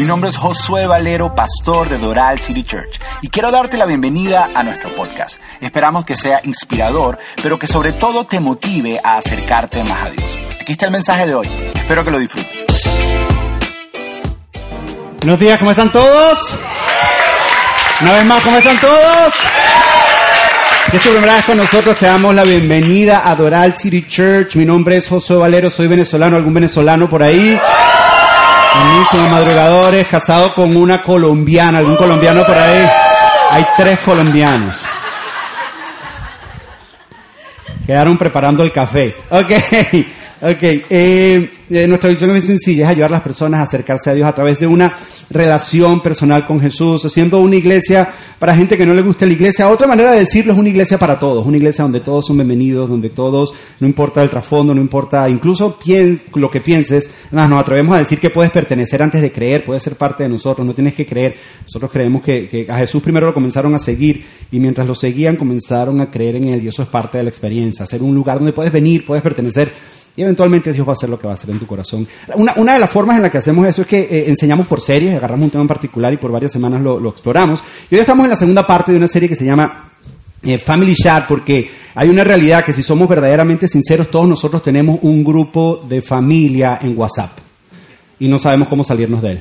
Mi nombre es Josué Valero, pastor de Doral City Church, y quiero darte la bienvenida a nuestro podcast. Esperamos que sea inspirador, pero que sobre todo te motive a acercarte más a Dios. Aquí está el mensaje de hoy. Espero que lo disfrutes. Buenos días, ¿cómo están todos? Una vez más, ¿cómo están todos? Si es tu primera vez con nosotros, te damos la bienvenida a Doral City Church. Mi nombre es Josué Valero, soy venezolano, algún venezolano por ahí. Buenísimo, madrugadores, casado con una colombiana, algún colombiano por ahí. Hay tres colombianos. Quedaron preparando el café. Ok, ok. Eh, eh, nuestra visión es muy sencilla, es ayudar a las personas a acercarse a Dios a través de una relación personal con Jesús, haciendo una iglesia para gente que no le gusta la iglesia. Otra manera de decirlo es una iglesia para todos, una iglesia donde todos son bienvenidos, donde todos, no importa el trasfondo, no importa incluso lo que pienses, nada, nos atrevemos a decir que puedes pertenecer antes de creer, puedes ser parte de nosotros, no tienes que creer. Nosotros creemos que, que a Jesús primero lo comenzaron a seguir y mientras lo seguían comenzaron a creer en Él y eso es parte de la experiencia, ser un lugar donde puedes venir, puedes pertenecer y eventualmente Dios va a hacer lo que va a hacer en tu corazón. Una, una de las formas en la que hacemos eso es que eh, enseñamos por series, agarramos un tema en particular y por varias semanas lo, lo, exploramos. Y hoy estamos en la segunda parte de una serie que se llama eh, Family Chat, porque hay una realidad que si somos verdaderamente sinceros, todos nosotros tenemos un grupo de familia en WhatsApp y no sabemos cómo salirnos de él.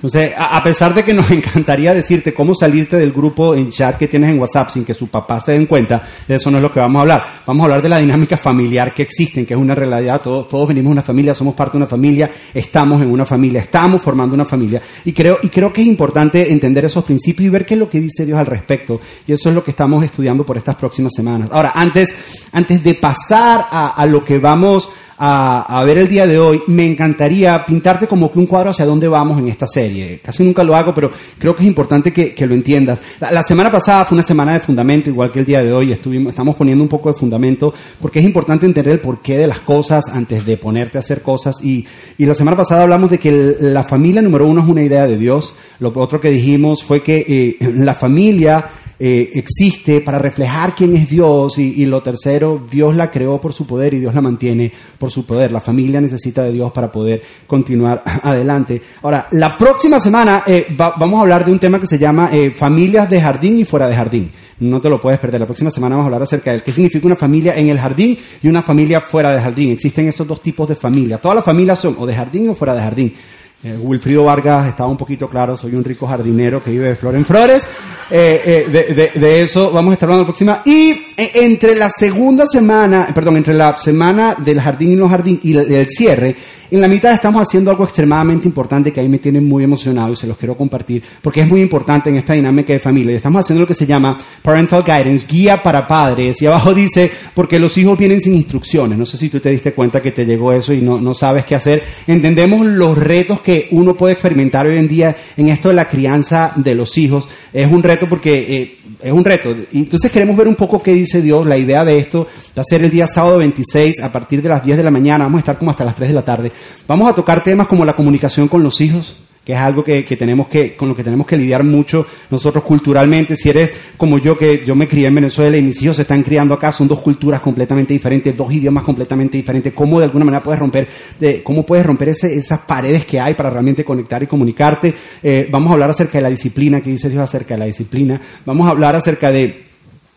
Entonces, a pesar de que nos encantaría decirte cómo salirte del grupo en chat que tienes en WhatsApp sin que su papá se den cuenta, de eso no es lo que vamos a hablar. Vamos a hablar de la dinámica familiar que existe, que es una realidad. Todos, todos venimos de una familia, somos parte de una familia, estamos en una familia, estamos formando una familia. Y creo, y creo que es importante entender esos principios y ver qué es lo que dice Dios al respecto. Y eso es lo que estamos estudiando por estas próximas semanas. Ahora, antes, antes de pasar a, a lo que vamos a, ver el día de hoy, me encantaría pintarte como que un cuadro hacia dónde vamos en esta serie. Casi nunca lo hago, pero creo que es importante que, lo entiendas. La, semana pasada fue una semana de fundamento, igual que el día de hoy. Estuvimos, estamos poniendo un poco de fundamento porque es importante entender el porqué de las cosas antes de ponerte a hacer cosas. Y, la semana pasada hablamos de que la familia número uno es una idea de Dios. Lo otro que dijimos fue que eh, la familia eh, existe para reflejar quién es Dios y, lo tercero, Dios la creó por su poder y Dios la mantiene por su poder. La familia necesita de Dios para poder continuar adelante. Ahora, la próxima semana eh, vamos a hablar de un tema que se llama eh, familias de jardín y fuera de jardín. No te lo puedes perder. La próxima semana vamos a hablar acerca de qué significa una familia en el jardín y una familia fuera del jardín. Existen estos dos tipos de familia. Todas las familias son o de jardín o fuera de jardín. Eh, Wilfrido Vargas estaba un poquito claro, soy un rico jardinero que vive de flor en flores. Eh, eh, de, eso vamos a estar hablando la próxima. Y entre la segunda semana, perdón, entre la semana del jardín y no jardín y el cierre, en la mitad estamos haciendo algo extremadamente importante que ahí me tiene muy emocionado y se los quiero compartir porque es muy importante en esta dinámica de familia. Estamos haciendo lo que se llama Parental Guidance, guía para padres. Y abajo dice, porque los hijos vienen sin instrucciones. No sé si tú te diste cuenta que te llegó eso y no, no sabes qué hacer. Entendemos los retos que uno puede experimentar hoy en día en esto de la crianza de los hijos. Es un reto porque... Eh, es un reto. Entonces queremos ver un poco qué dice Dios. La idea de esto va a ser el día sábado 26 a partir de las 10 de la mañana. Vamos a estar como hasta las 3 de la tarde. Vamos a tocar temas como la comunicación con los hijos, que es algo que, tenemos que, con lo que tenemos que lidiar mucho nosotros culturalmente. Si eres como yo, que yo me crié en Venezuela y mis hijos se están criando acá, son dos culturas completamente diferentes, dos idiomas completamente diferentes. ¿Cómo de alguna manera puedes romper, de, cómo puedes romper esas paredes que hay para realmente conectar y comunicarte? Eh, vamos a hablar acerca de la disciplina, que dice Dios acerca de la disciplina. Vamos a hablar acerca de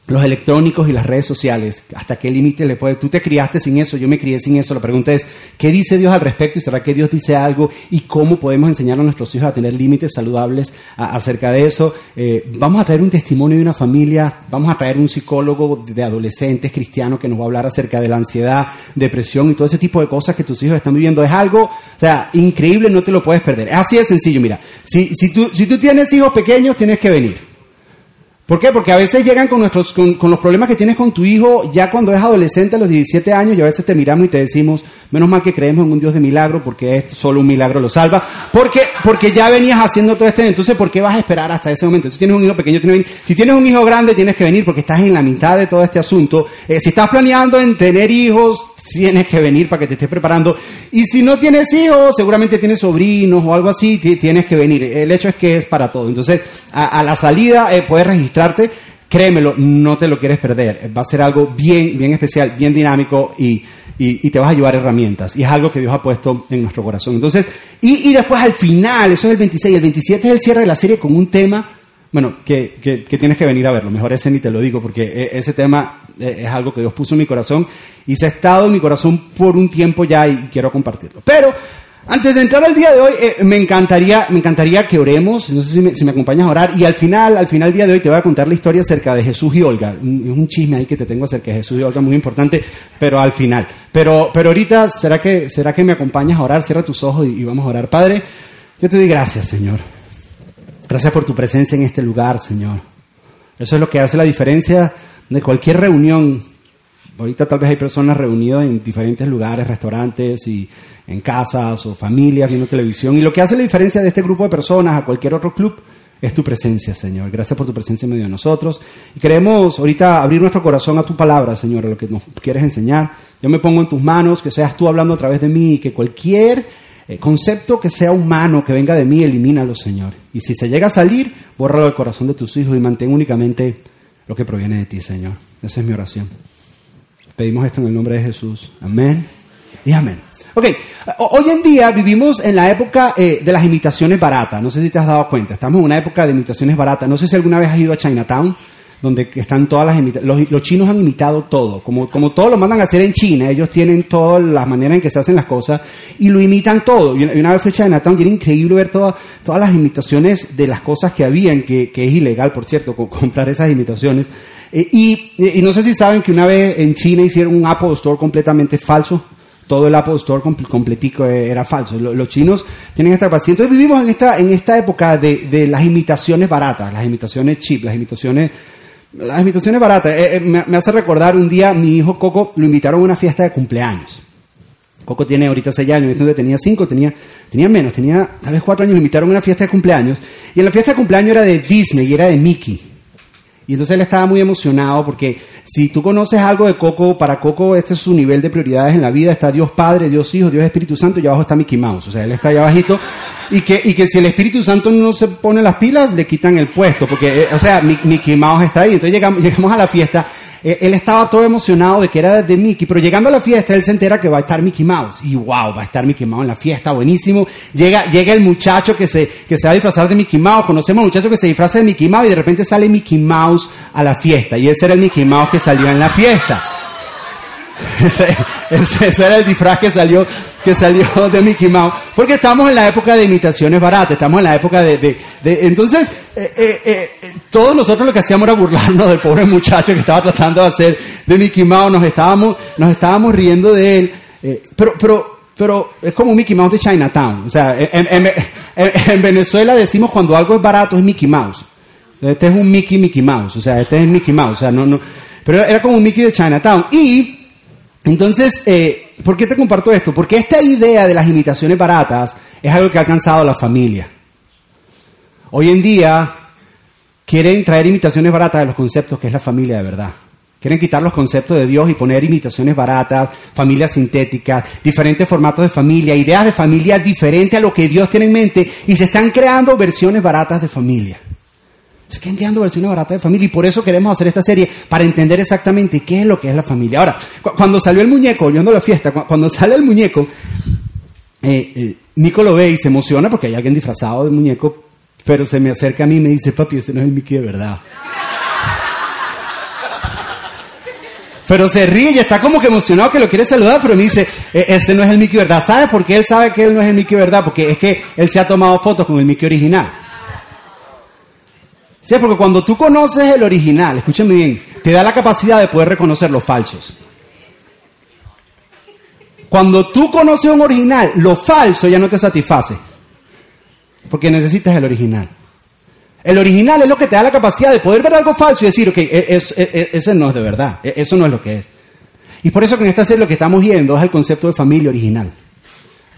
los electrónicos y las redes sociales, ¿hasta qué límite le puede? Tú te criaste sin eso, yo me crié sin eso. La pregunta es, ¿qué dice Dios al respecto? ¿Y será que Dios dice algo? ¿Y cómo podemos enseñar a nuestros hijos a tener límites saludables acerca de eso? Eh, vamos a traer un testimonio de una familia, vamos a traer un psicólogo de adolescentes cristianos que nos va a hablar acerca de la ansiedad, depresión y todo ese tipo de cosas que tus hijos están viviendo. Es algo, o sea, increíble, no te lo puedes perder. Es así de sencillo, mira. Si, si, tú, si tú tienes hijos pequeños, tienes que venir. ¿Por qué? Porque a veces llegan con, nuestros, con, los problemas que tienes con tu hijo ya cuando es adolescente a los 17 años y a veces te miramos y te decimos, menos mal que creemos en un Dios de milagro porque esto, solo un milagro lo salva. Porque, porque ya venías haciendo todo esto, entonces ¿por qué vas a esperar hasta ese momento? Si tienes un hijo pequeño, tienes que venir. Si tienes un hijo grande, tienes que venir porque estás en la mitad de todo este asunto. Eh, si estás planeando en tener hijos, tienes que venir para que te estés preparando. Y si no tienes hijos, seguramente tienes sobrinos o algo así, tienes que venir. El hecho es que es para todo. Entonces, a, la salida eh, puedes registrarte. Créemelo, no te lo quieres perder. Va a ser algo bien, bien especial, bien dinámico y y, te vas a llevar herramientas. Y es algo que Dios ha puesto en nuestro corazón. Entonces, y, y después al final, eso es el 26, el 27 es el cierre de la serie con un tema, bueno, que, que, que tienes que venir a verlo. Mejor ese ni te lo digo, porque e, ese tema es algo que Dios puso en mi corazón y se ha estado en mi corazón por un tiempo ya y quiero compartirlo. Pero antes de entrar al día de hoy, eh, me, encantaría, me encantaría que oremos, no sé si me, si me, acompañas a orar, y al final, al final del día de hoy te voy a contar la historia acerca de Jesús y Olga. Es un chisme ahí que te tengo acerca de Jesús y Olga muy importante, pero al final. Pero, pero ahorita, ¿será que, ¿será que me acompañas a orar? Cierra tus ojos y, y vamos a orar. Padre, yo te doy gracias, Señor. Gracias por tu presencia en este lugar, Señor. Eso es lo que hace la diferencia de cualquier reunión. Ahorita tal vez hay personas reunidas en diferentes lugares, restaurantes y en casas o familias viendo televisión. Y lo que hace la diferencia de este grupo de personas a cualquier otro club es tu presencia, Señor. Gracias por tu presencia en medio de nosotros. Y queremos ahorita abrir nuestro corazón a tu palabra, Señor, a lo que nos quieres enseñar. Yo me pongo en tus manos, que seas tú hablando a través de mí y que cualquier eh, concepto que sea humano, que venga de mí, elimínalo, Señor. Y si se llega a salir, bórralo del corazón de tus hijos y mantén únicamente lo que proviene de ti, Señor. Esa es mi oración. Pedimos esto en el nombre de Jesús. Amén y amén. Ok, hoy en día vivimos en la época eh, de las imitaciones baratas. No sé si te has dado cuenta. Estamos en una época de imitaciones baratas. No sé si alguna vez has ido a Chinatown, donde están todas las imitaciones. Los, chinos han imitado todo. Como, como todo lo mandan a hacer en China, ellos tienen todas las maneras en que se hacen las cosas y lo imitan todo. Y una, vez fui a Chinatown y era increíble ver todas todas las imitaciones de las cosas que habían, que, que es ilegal, por cierto, comprar esas imitaciones. Eh, y, y no sé si saben que una vez en China hicieron un Apple Store completamente falso todo el Apple Store completico e-, era falso. Los chinos tienen esta capacidad. Entonces vivimos en esta, en esta época de, de las imitaciones baratas, las imitaciones cheap, las imitaciones, las imitaciones baratas. Eh, eh, me, hace recordar un día mi hijo Coco lo invitaron a una fiesta de cumpleaños. Coco tiene ahorita seis años, entonces tenía cinco, tenía, tenía menos, tenía tal vez cuatro años, lo invitaron a una fiesta de cumpleaños. Y en la fiesta de cumpleaños era de Disney y era de Mickey. Y entonces él estaba muy emocionado porque si tú conoces algo de Coco, para Coco este es su nivel de prioridades en la vida, está Dios Padre, Dios Hijo, Dios Espíritu Santo y abajo está Mickey Mouse, o sea, él está allá abajito y que, y que si el Espíritu Santo no se pone las pilas, le quitan el puesto, porque, eh, o sea, Mickey Mouse está ahí, entonces llegamos, llegamos a la fiesta eh, él estaba todo emocionado de que era de Mickey, pero llegando a la fiesta él se entera que va a estar Mickey Mouse. Y wow, va a estar Mickey Mouse en la fiesta, buenísimo. Llega, llega el muchacho que se, que se va a disfrazar de Mickey Mouse, conocemos al muchacho que se disfraza de Mickey Mouse y de repente sale Mickey Mouse a la fiesta. Y ese era el Mickey Mouse que salió en la fiesta. Ese, era el disfraz que salió, que salió de Mickey Mouse. Porque estamos en la época de imitaciones baratas, estamos en la época de... entonces, eh, eh, eh, todos nosotros lo que hacíamos era burlarnos del pobre muchacho que estaba tratando de hacer de Mickey Mouse, nos estábamos, nos estábamos riendo de él. pero, pero, pero es como Mickey Mouse de Chinatown. O sea, en, Venezuela decimos cuando algo es barato es Mickey Mouse. Este es un Mickey Mickey Mouse. O sea, este es Mickey Mouse. O sea, no, no. Pero era como un Mickey de Chinatown. Y entonces, eh, ¿por qué te comparto esto? Porque esta idea de las imitaciones baratas es algo que ha alcanzado a la familia. Hoy en día quieren traer imitaciones baratas de los conceptos que es la familia de verdad. Quieren quitar los conceptos de Dios y poner imitaciones baratas, familias sintéticas, diferentes formatos de familia, ideas de familia diferentes a lo que Dios tiene en mente y se están creando versiones baratas de familia. Se quedan creando versiones baratas de familia y por eso queremos hacer esta serie, para entender exactamente qué es lo que es la familia. Ahora, cuando salió el muñeco, viendo la fiesta, cuando sale el muñeco, eh, eh, Nico lo ve y se emociona porque hay alguien disfrazado de muñeco, pero se me acerca a mí y me dice, papi, ese no es el Mickey de verdad. Pero se ríe y está como que emocionado que lo quiere saludar, pero me dice, e, ese no es el Mickey verdad. ¿Sabe por qué él sabe que él no es el Mickey verdad? Porque es que él se ha tomado fotos con el Mickey original. Sí, porque cuando tú conoces el original, escúchame bien, te da la capacidad de poder reconocer los falsos. Cuando tú conoces un original, lo falso ya no te satisface. Porque necesitas el original. El original es lo que te da la capacidad de poder ver algo falso y decir, ok, e, e, e, ese no es de verdad, eso no es lo que es. Y por eso que en esta serie lo que estamos viendo es el concepto de familia original.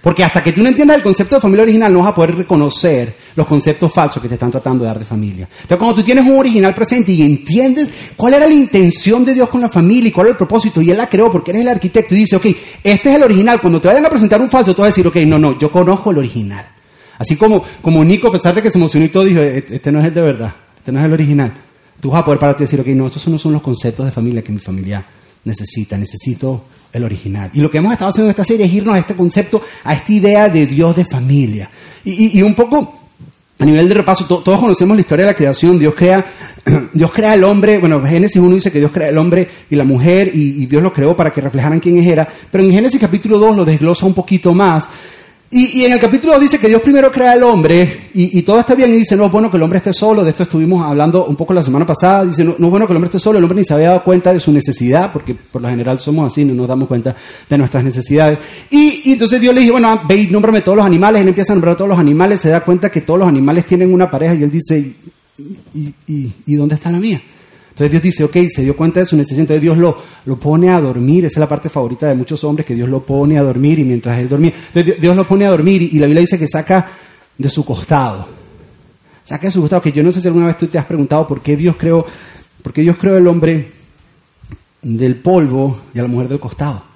Porque hasta que tú no entiendas el concepto de familia original, no vas a poder reconocer los conceptos falsos que te están tratando de dar de familia. Entonces, cuando tú tienes un original presente y entiendes cuál era la intención de Dios con la familia y cuál era el propósito, y Él la creó porque eres el arquitecto y dice, ok, este es el original. Cuando te vayan a presentar un falso, tú vas a decir, ok, no, no, yo conozco el original. Así como, como Nico, a pesar de que se emocionó y todo, dijo, e-, este no es el de verdad, este no es el original. Tú vas a poder pararte y decir, ok, no, estos no son los conceptos de familia que mi familia necesita. Necesito el original. Y lo que hemos estado haciendo en esta serie es irnos a este concepto, a esta idea de Dios de familia. Y, un poco a nivel de repaso, todos conocemos la historia de la creación. Dios crea, Dios crea al hombre. Bueno, Génesis 1 dice que Dios crea al hombre y la mujer y, y Dios los creó para que reflejaran quién era. Pero en Génesis capítulo 2 lo desglosa un poquito más y, en el capítulo dice que Dios primero crea al hombre y, todo está bien y dice, no es bueno que el hombre esté solo, de esto estuvimos hablando un poco la semana pasada, dice, no, es bueno que el hombre esté solo, el hombre ni se había dado cuenta de su necesidad, porque por lo general somos así, no nos damos cuenta de nuestras necesidades. Y, entonces Dios le dice, bueno, ve y nómbrame todos los animales, él empieza a nombrar a todos los animales, se da cuenta que todos los animales tienen una pareja y él dice, y dónde está la mía? Entonces Dios dice, ok, se dio cuenta de su necesidad, entonces Dios lo, lo pone a dormir, esa es la parte favorita de muchos hombres, que Dios lo pone a dormir y mientras él dormía, entonces Dios lo pone a dormir y, la Biblia dice que saca de su costado, saca de su costado, que yo no sé si alguna vez tú te has preguntado por qué Dios creó, por qué Dios creó el hombre del polvo y a la mujer del costado.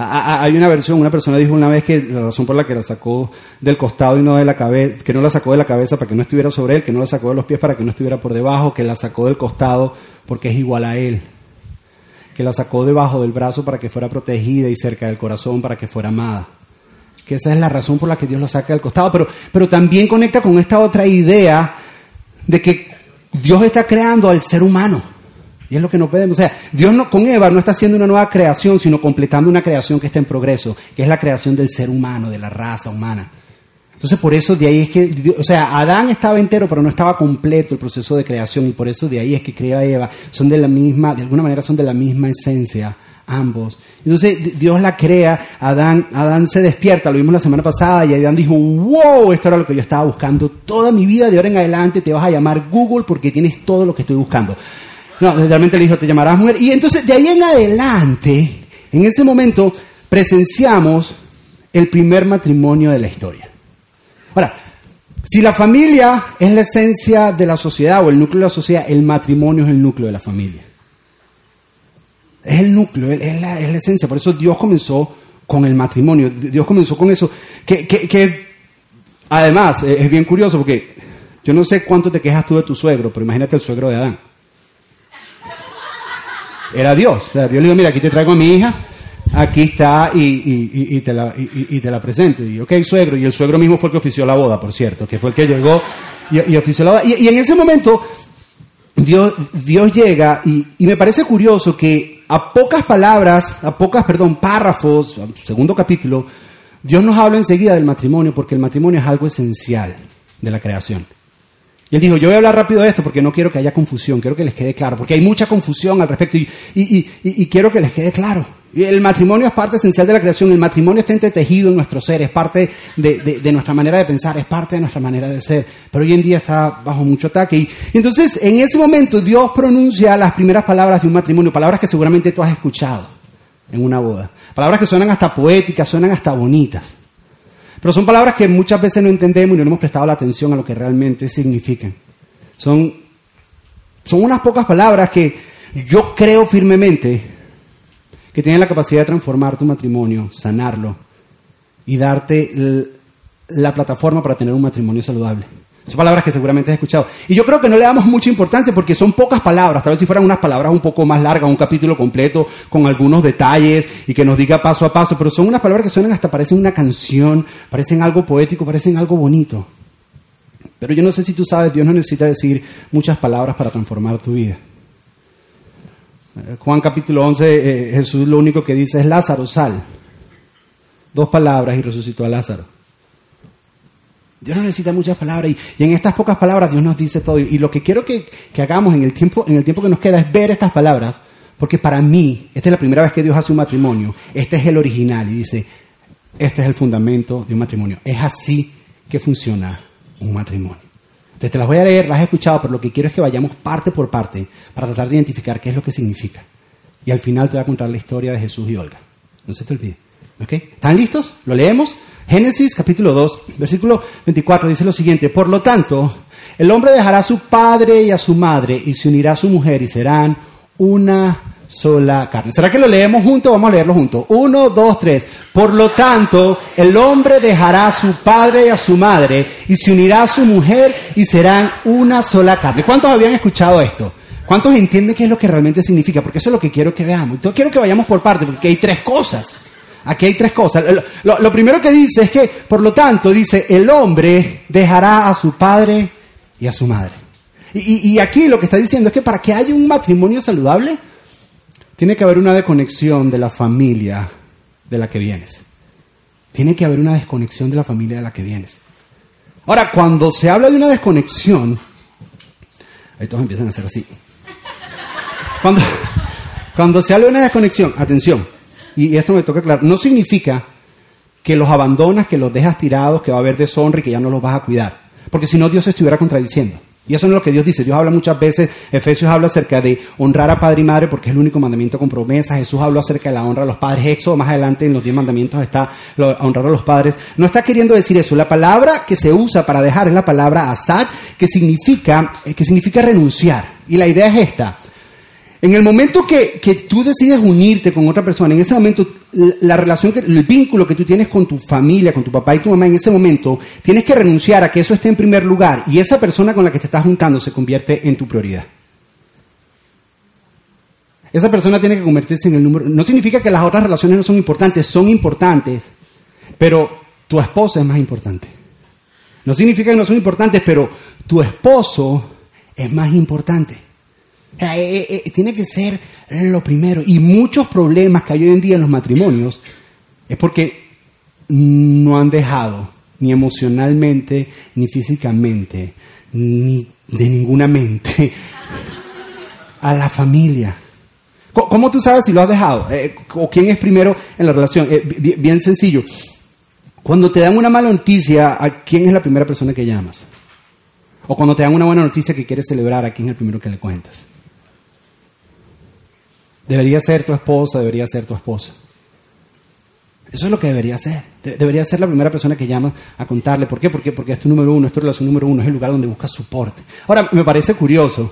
Hay una versión, una persona dijo una vez que la razón por la que la sacó del costado y no de la cabeza, que no la sacó de la cabeza para que no estuviera sobre él, que no la sacó de los pies para que no estuviera por debajo, que la sacó del costado porque es igual a él, que la sacó debajo del brazo para que fuera protegida y cerca del corazón para que fuera amada. Que esa es la razón por la que Dios lo saca del costado, pero, pero también conecta con esta otra idea de que Dios está creando al ser humano. Y es lo que no podemos. O sea, Dios no, con Eva no está haciendo una nueva creación, sino completando una creación que está en progreso, que es la creación del ser humano, de la raza humana. Entonces, por eso de ahí es que, o sea, Adán estaba entero, pero no estaba completo el proceso de creación, y por eso de ahí es que crea Eva. Son de la misma, de alguna manera son de la misma esencia, ambos. Entonces, Dios la crea, Adán, Adán se despierta, lo vimos la semana pasada, y Adán dijo, wow, esto era lo que yo estaba buscando toda mi vida, de ahora en adelante te vas a llamar Google porque tienes todo lo que estoy buscando. No, realmente le dijo, te llamarás mujer. Y entonces de ahí en adelante, en ese momento, presenciamos el primer matrimonio de la historia. Ahora, si la familia es la esencia de la sociedad o el núcleo de la sociedad, el matrimonio es el núcleo de la familia. Es el núcleo, es la, esencia. Por eso Dios comenzó con el matrimonio. Dios comenzó con eso. Que, que además es bien curioso porque yo no sé cuánto te quejas tú de tu suegro, pero imagínate el suegro de Adán era Dios. Dios le dijo, mira, aquí te traigo a mi hija, aquí está y, te, la, y, te la presento. Y suegro. Y el suegro mismo fue el que ofició la boda, por cierto, que fue el que llegó y, ofició la boda. Y, en ese momento Dios, Dios llega y, me parece curioso que a pocas palabras, a pocas, perdón, párrafos, segundo capítulo, Dios nos habla enseguida del matrimonio porque el matrimonio es algo esencial de la creación. Y él dijo, yo voy a hablar rápido de esto porque no quiero que haya confusión, quiero que les quede claro, porque hay mucha confusión al respecto y, quiero que les quede claro. El matrimonio es parte esencial de la creación, el matrimonio está entretejido en nuestro ser, es parte de, nuestra manera de pensar, es parte de nuestra manera de ser, pero hoy en día está bajo mucho ataque. Y, entonces, en ese momento, Dios pronuncia las primeras palabras de un matrimonio, palabras que seguramente tú has escuchado en una boda, palabras que suenan hasta poéticas, suenan hasta bonitas. Pero son palabras que muchas veces no entendemos y no hemos prestado la atención a lo que realmente significan. Son, son unas pocas palabras que yo creo firmemente que tienen la capacidad de transformar tu matrimonio, sanarlo y darte la plataforma para tener un matrimonio saludable. Son palabras que seguramente has escuchado. Y yo creo que no le damos mucha importancia porque son pocas palabras. Tal vez si fueran unas palabras un poco más largas, un capítulo completo con algunos detalles y que nos diga paso a paso. Pero son unas palabras que suenan hasta parecen una canción, parecen algo poético, parecen algo bonito. Pero yo no sé si tú sabes, Dios no necesita decir muchas palabras para transformar tu vida. Eh, Juan capítulo 11, eh, Jesús lo único que dice es Lázaro, sal. Dos palabras y resucitó a Lázaro. Dios no necesita muchas palabras y, en estas pocas palabras Dios nos dice todo. Y, lo que quiero que, hagamos en el, tiempo, en el tiempo que nos queda es ver estas palabras, porque para mí, esta es la primera vez que Dios hace un matrimonio, este es el original y dice, este es el fundamento de un matrimonio. Es así que funciona un matrimonio. Entonces te las voy a leer, las he escuchado, pero lo que quiero es que vayamos parte por parte para tratar de identificar qué es lo que significa. Y al final te voy a contar la historia de Jesús y Olga. No se te olvide. ¿Están listos? ¿Lo leemos? Génesis capítulo 2, versículo 24 dice lo siguiente, por lo tanto, el hombre dejará a su padre y a su madre y se unirá a su mujer y serán una sola carne. ¿Será que lo leemos juntos? Vamos a leerlo juntos. Uno, dos, tres. Por lo tanto, el hombre dejará a su padre y a su madre y se unirá a su mujer y serán una sola carne. ¿Cuántos habían escuchado esto? ¿Cuántos entienden qué es lo que realmente significa? Porque eso es lo que quiero que veamos. Yo quiero que vayamos por parte, porque hay tres cosas. Aquí hay tres cosas. Lo, primero que dice es que, por lo tanto, dice, el hombre dejará a su padre y a su madre. Y, aquí lo que está diciendo es que para que haya un matrimonio saludable, tiene que haber una desconexión de la familia de la que vienes. Tiene que haber una desconexión de la familia de la que vienes. Ahora, cuando se habla de una desconexión, ahí todos empiezan a hacer así. Cuando se habla de una desconexión, atención, y esto me toca claro, no significa que los abandonas, que los dejas tirados, que va a haber deshonra y que ya no los vas a cuidar. Porque si no, Dios se estuviera contradiciendo. Y eso no es lo que Dios dice. Dios habla muchas veces, Efesios habla acerca de honrar a padre y madre porque es el único mandamiento con promesa. Jesús habló acerca de la honra a los padres. Éxodo más adelante en los diez mandamientos está honrar a los padres. No está queriendo decir eso. La palabra que se usa para dejar es la palabra asad, que significa, que significa renunciar. Y la idea es esta. En el momento que, que, tú decides unirte con otra persona, en ese momento la relación, el vínculo que tú tienes con tu familia, con tu papá y tu mamá, en ese momento tienes que renunciar a que eso esté en primer lugar y esa persona con la que te estás juntando se convierte en tu prioridad. Esa persona tiene que convertirse en el número. No significa que las otras relaciones no son importantes, son importantes, pero tu esposo es más importante. No significa que no son importantes, pero tu esposo es más importante. Eh, eh, eh, tiene que ser lo primero. Y muchos problemas que hay hoy en día en los matrimonios es porque no han dejado ni emocionalmente, ni físicamente, ni de ninguna mente a la familia. ¿Cómo tú sabes si lo has dejado? ¿O quién es primero en la relación? bien sencillo. Cuando te dan una mala noticia, ¿a quién es la primera persona que llamas? O cuando te dan una buena noticia que quieres celebrar, ¿a quién es el primero que le cuentas? Debería ser tu esposa, debería ser tu esposa. Eso es lo que debería ser. debería ser la primera persona que llama a contarle. ¿Por qué? Porque, porque es tu número uno, es tu relación número uno, es el lugar donde buscas soporte. Ahora, me parece curioso,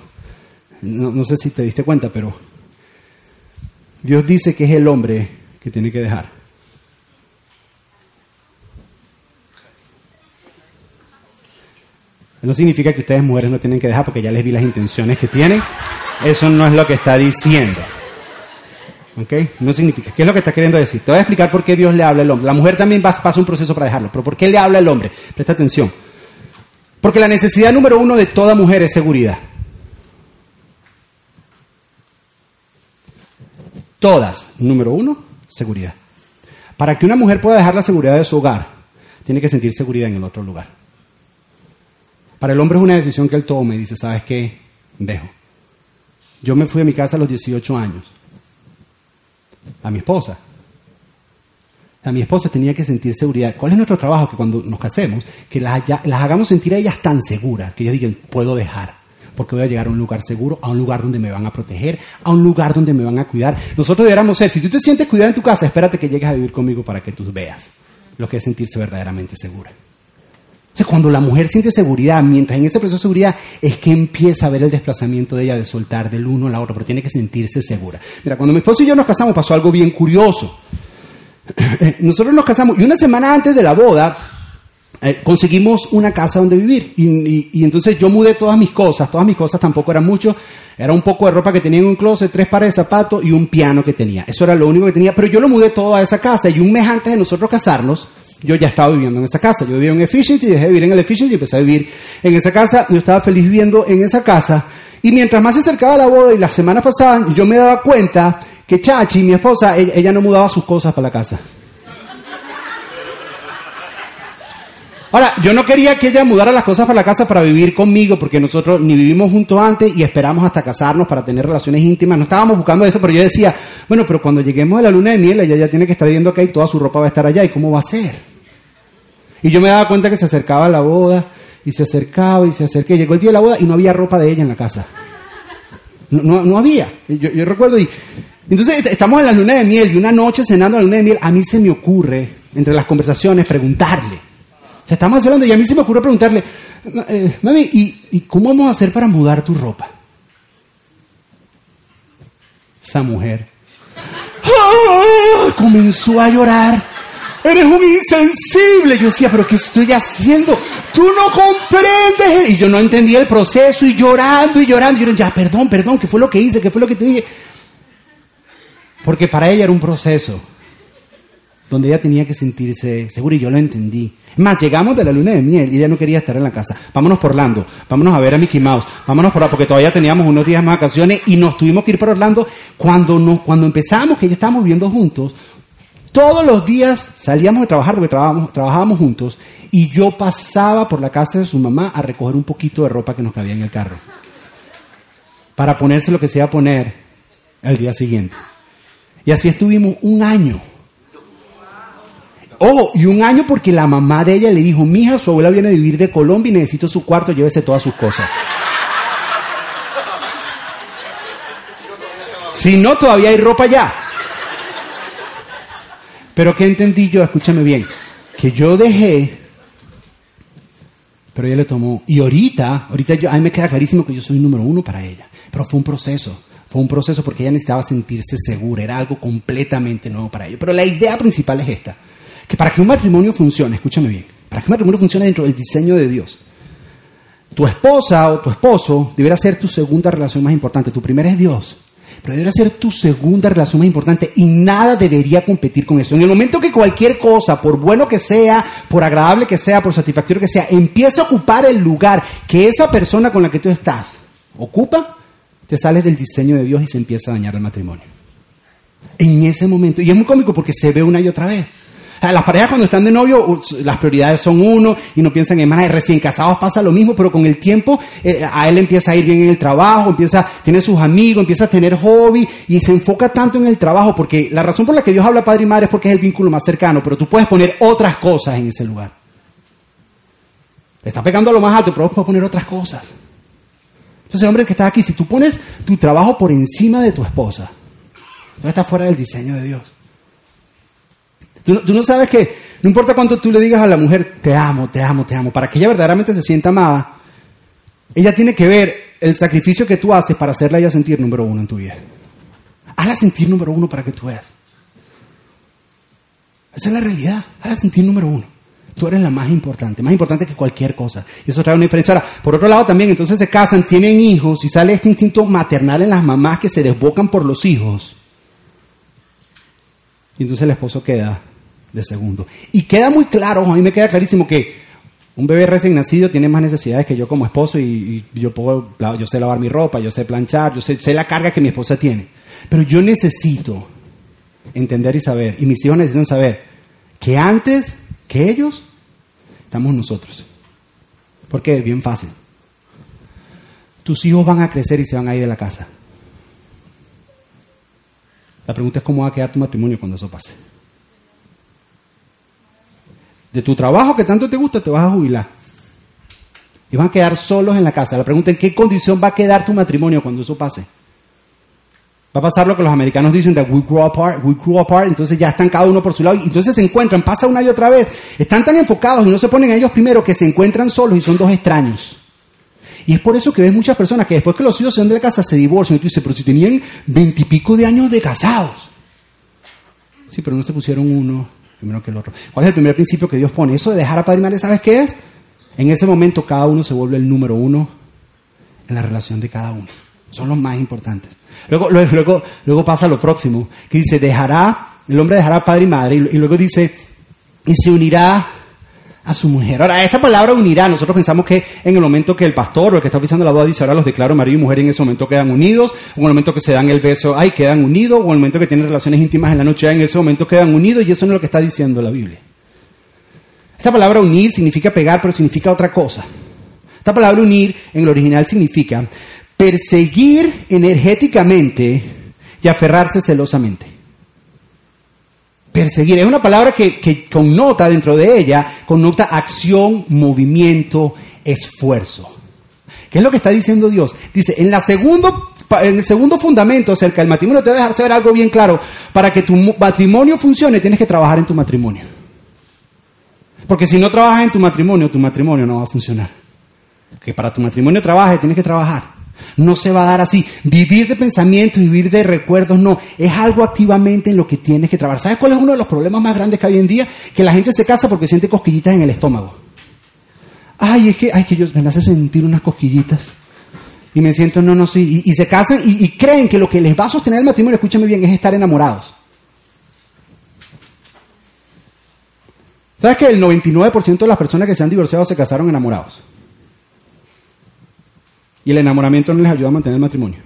no, no sé si te diste cuenta, pero Dios dice que es el hombre que tiene que dejar. No significa que ustedes mujeres no tienen que dejar porque ya les vi las intenciones que tienen. Eso no es lo que está diciendo. ¿Ok? No significa. ¿Qué es lo que está queriendo decir? Te voy a explicar por qué Dios le habla al hombre. La mujer también pasa un proceso para dejarlo, pero ¿por qué le habla al hombre? Presta atención. Porque la necesidad número uno de toda mujer es seguridad. Todas. Número uno, seguridad. Para que una mujer pueda dejar la seguridad de su hogar, tiene que sentir seguridad en el otro lugar. Para el hombre es una decisión que él toma y dice, ¿sabes qué? Dejo. Yo me fui a mi casa a los 18 años a mi esposa. A mi esposa tenía que sentir seguridad. ¿Cuál es nuestro trabajo? Que cuando nos casemos, que las, hagamos sentir a ellas tan seguras, que ellas digan, puedo dejar, porque voy a llegar a un lugar seguro, a un lugar donde me van a proteger, a un lugar donde me van a cuidar. Nosotros deberíamos ser, si tú te sientes cuidado en tu casa, espérate que llegues a vivir conmigo para que tú veas lo que es sentirse verdaderamente segura. O sea, cuando la mujer siente seguridad, mientras en ese proceso de seguridad, es que empieza a ver el desplazamiento de ella de soltar del uno a la otra, pero tiene que sentirse segura. Mira, cuando mi esposo y yo nos casamos pasó algo bien curioso. Nosotros nos casamos y una semana antes de la boda eh, conseguimos una casa donde vivir. Y, entonces yo mudé todas mis cosas. Todas mis cosas tampoco eran mucho. Era un poco de ropa que tenía en un closet, tres pares de zapatos y un piano que tenía. Eso era lo único que tenía. Pero yo lo mudé todo a esa casa. Y un mes antes de nosotros casarnos, yo ya estaba viviendo en esa casa. Yo vivía en Efficiency, dejé de vivir en el Efficiency y empecé a vivir en esa casa. Yo estaba feliz viviendo en esa casa. Y mientras más se acercaba la boda y las semanas pasaban, yo me daba cuenta que Chachi, mi esposa, ella, no mudaba sus cosas para la casa. Ahora, yo no quería que ella mudara las cosas para la casa para vivir conmigo, porque nosotros ni vivimos juntos antes y esperamos hasta casarnos para tener relaciones íntimas. No estábamos buscando eso, pero yo decía, bueno, pero cuando lleguemos a la luna de miel, ella ya tiene que estar viendo acá y toda su ropa va a estar allá. ¿Y cómo va a ser? Y yo me daba cuenta que se acercaba a la boda, y se acercaba, y se acercaba. Llegó el día de la boda y no había ropa de ella en la casa. No, no, había. Yo, recuerdo, y entonces estamos en la luna de miel, y una noche cenando en la luna de miel, a mí se me ocurre, entre las conversaciones, preguntarle estamos hablando y a mí se me ocurrió preguntarle, eh, mami, ¿y, cómo vamos a hacer para mudar tu ropa? Esa mujer ¡ah! comenzó a llorar. eres un insensible. Yo decía, pero ¿qué estoy haciendo? Tú no comprendes. Y yo no entendía el proceso y llorando y llorando. Y yo, ya, perdón, perdón, ¿qué fue lo que hice? ¿Qué fue lo que te dije? Porque para ella era un proceso donde ella tenía que sentirse segura y yo lo entendí. Más, llegamos de la luna de miel y ella no quería estar en la casa. Vámonos por Orlando, vámonos a ver a Mickey Mouse, vámonos por porque todavía teníamos unos días más vacaciones y nos tuvimos que ir para Orlando. Cuando, cuando empezamos, que ya estábamos viviendo juntos, todos los días salíamos de trabajar porque trabajábamos, trabajábamos juntos y yo pasaba por la casa de su mamá a recoger un poquito de ropa que nos cabía en el carro para ponerse lo que se iba a poner el día siguiente. Y así estuvimos un año. Oh, y un año porque la mamá de ella le dijo, mija, su abuela viene a vivir de Colombia y necesito su cuarto, llévese todas sus cosas. Si no, todavía hay ropa ya. Pero ¿qué entendí yo? Escúchame bien. Que yo dejé, pero ella le tomó. Y ahorita, ahorita yo, a mí me queda clarísimo que yo soy número uno para ella. Pero fue un proceso. Fue un proceso porque ella necesitaba sentirse segura. Era algo completamente nuevo para ella. Pero la idea principal es esta que para que un matrimonio funcione, escúchame bien, para que un matrimonio funcione dentro del diseño de Dios, tu esposa o tu esposo deberá ser tu segunda relación más importante. Tu primera es Dios, pero deberá ser tu segunda relación más importante y nada debería competir con eso. En el momento que cualquier cosa, por bueno que sea, por agradable que sea, por satisfactorio que sea, empieza a ocupar el lugar que esa persona con la que tú estás ocupa, te sales del diseño de Dios y se empieza a dañar el matrimonio. En ese momento, y es muy cómico porque se ve una y otra vez. Las parejas cuando están de novio, las prioridades son uno y no piensan en más. Recién casados pasa lo mismo, pero con el tiempo eh, a él empieza a ir bien en el trabajo, empieza, tiene sus amigos, empieza a tener hobby y se enfoca tanto en el trabajo porque la razón por la que Dios habla padre y madre es porque es el vínculo más cercano, pero tú puedes poner otras cosas en ese lugar. Le está pegando a lo más alto, pero puedes poner otras cosas. Entonces, hombre que está aquí, si tú pones tu trabajo por encima de tu esposa, no estás fuera del diseño de Dios. Tú, no sabes que no importa cuánto tú le digas a la mujer, te amo, te amo, te amo, para que ella verdaderamente se sienta amada, ella tiene que ver el sacrificio que tú haces para hacerla ella sentir número uno en tu vida. Hazla sentir número uno para que tú veas. Esa es la realidad. Hazla sentir número uno. Tú eres la más importante, más importante que cualquier cosa. Y eso trae una diferencia. Ahora, por otro lado también, entonces se casan, tienen hijos y sale este instinto maternal en las mamás que se desbocan por los hijos. Y entonces el esposo queda de segundo. Y queda muy claro, a mí me queda clarísimo que un bebé recién nacido tiene más necesidades que yo como esposo y, yo, puedo, yo sé lavar mi ropa, yo sé planchar, yo sé, sé la carga que mi esposa tiene. Pero yo necesito entender y saber, y mis hijos necesitan saber, que antes que ellos estamos nosotros. Porque es bien fácil. Tus hijos van a crecer y se van a ir de la casa. La pregunta es cómo va a quedar tu matrimonio cuando eso pase de tu trabajo que tanto te gusta, te vas a jubilar. Y van a quedar solos en la casa. La pregunta es, ¿en qué condición va a quedar tu matrimonio cuando eso pase? Va a pasar lo que los americanos dicen de we grew apart, we grew apart, entonces ya están cada uno por su lado y entonces se encuentran, pasa una y otra vez, están tan enfocados y no se ponen a ellos primero que se encuentran solos y son dos extraños. Y es por eso que ves muchas personas que después que los hijos se van de la casa se divorcian y tú dices, pero si tenían veintipico de años de casados. Sí, pero no se pusieron uno primero que el otro. ¿Cuál es el primer principio que Dios pone? Eso de dejar a padre y madre, ¿sabes qué es? En ese momento cada uno se vuelve el número uno en la relación de cada uno. Son los más importantes. Luego, luego, luego, pasa lo próximo, que dice, dejará, el hombre dejará padre y madre, y luego dice, y se unirá a su mujer. Ahora, esta palabra unirá, nosotros pensamos que en el momento que el pastor o el que está oficiando la boda dice, ahora los declaro marido y mujer, en ese momento quedan unidos, o en el momento que se dan el beso, ay, quedan unidos, o en el momento que tienen relaciones íntimas en la noche, en ese momento quedan unidos, y eso no es lo que está diciendo la Biblia. Esta palabra unir significa pegar, pero significa otra cosa. Esta palabra unir en el original significa perseguir energéticamente y aferrarse celosamente. Perseguir es una palabra que, connota dentro de ella, connota acción, movimiento, esfuerzo. ¿Qué es lo que está diciendo Dios? Dice, en, el segundo fundamento acerca del matrimonio, te voy a dejar saber algo bien claro. Para que tu matrimonio funcione, tienes que trabajar en tu matrimonio. Porque si no trabajas en tu matrimonio, tu matrimonio no va a funcionar. Que para tu matrimonio trabaje, tienes que trabajar. No se va a dar así. Vivir de pensamientos, vivir de recuerdos, no. Es algo activamente en lo que tienes que trabajar. ¿Sabes cuál es uno de los problemas más grandes que hay hoy en día? Que la gente se casa porque siente cosquillitas en el estómago. Ay, es que, ay, que yo me hace sentir unas cosquillitas. Y me siento, no, no, sí. Y, se casan y, y, creen que lo que les va a sostener el matrimonio, escúchame bien, es estar enamorados. ¿Sabes que el 99% de las personas que se han divorciado se casaron enamorados? Y el enamoramiento no les ayuda a mantener el matrimonio.